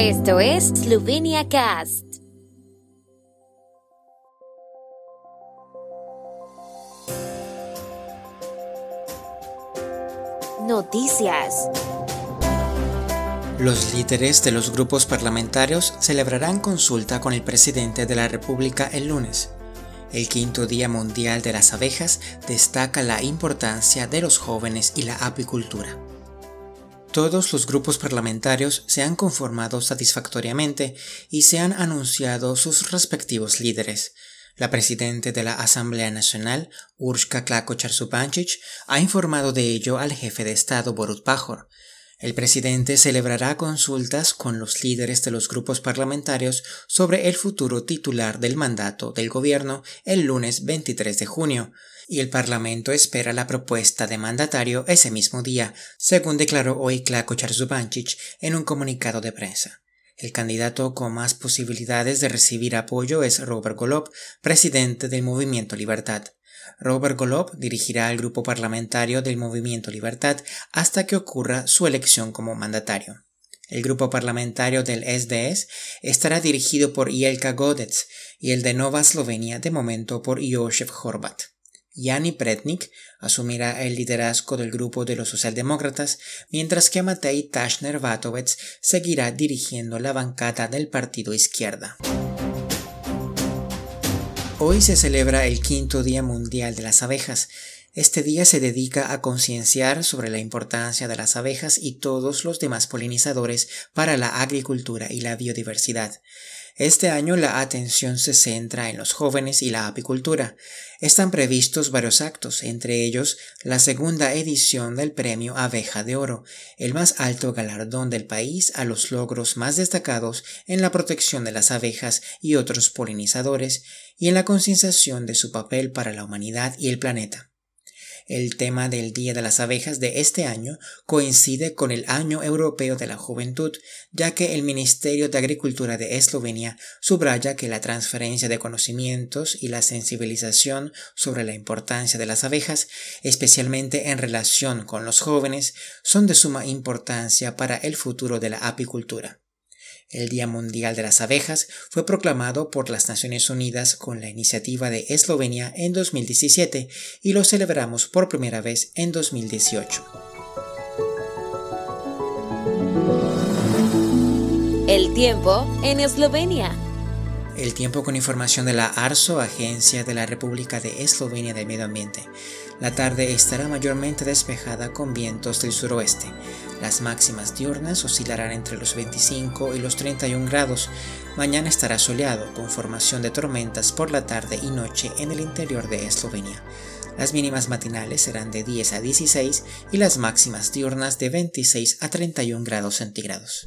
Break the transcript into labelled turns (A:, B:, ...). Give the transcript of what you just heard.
A: Esto es Slovenia Cast. Noticias.
B: Los líderes de los grupos parlamentarios celebrarán consulta con el presidente de la República el lunes. El quinto Día Mundial de las Abejas destaca la importancia de los jóvenes y la apicultura. Todos los grupos parlamentarios se han conformado satisfactoriamente y se han anunciado sus respectivos líderes. La presidenta de la Asamblea Nacional, Urshka Klako ha informado de ello al jefe de Estado Borut Pajor. El presidente celebrará consultas con los líderes de los grupos parlamentarios sobre el futuro titular del mandato del gobierno el lunes 23 de junio, y el Parlamento espera la propuesta de mandatario ese mismo día, según declaró hoy Klako Charzubanchich en un comunicado de prensa. El candidato con más posibilidades de recibir apoyo es Robert Golob, presidente del Movimiento Libertad. Robert Golob dirigirá el grupo parlamentario del Movimiento Libertad hasta que ocurra su elección como mandatario. El grupo parlamentario del SDS estará dirigido por Jelka Godec y el de Nova Eslovenia de momento por Josef Horvat. Jani Pretnik asumirá el liderazgo del grupo de los socialdemócratas, mientras que Matej Tashner Vatovec seguirá dirigiendo la bancada del partido izquierda. Hoy se celebra el quinto Día Mundial de las Abejas. Este día se dedica a concienciar sobre la importancia de las abejas y todos los demás polinizadores para la agricultura y la biodiversidad. Este año la atención se centra en los jóvenes y la apicultura. Están previstos varios actos, entre ellos la segunda edición del Premio Abeja de Oro, el más alto galardón del país a los logros más destacados en la protección de las abejas y otros polinizadores y en la concienciación de su papel para la humanidad y el planeta. El tema del Día de las Abejas de este año coincide con el Año Europeo de la Juventud, ya que el Ministerio de Agricultura de Eslovenia subraya que la transferencia de conocimientos y la sensibilización sobre la importancia de las abejas, especialmente en relación con los jóvenes, son de suma importancia para el futuro de la apicultura. El Día Mundial de las Abejas fue proclamado por las Naciones Unidas con la iniciativa de Eslovenia en 2017 y lo celebramos por primera vez en 2018.
A: El tiempo en Eslovenia.
B: El tiempo con información de la ARSO, Agencia de la República de Eslovenia del Medio Ambiente. La tarde estará mayormente despejada con vientos del suroeste. Las máximas diurnas oscilarán entre los 25 y los 31 grados. Mañana estará soleado, con formación de tormentas por la tarde y noche en el interior de Eslovenia. Las mínimas matinales serán de 10 a 16 y las máximas diurnas de 26 a 31 grados centígrados.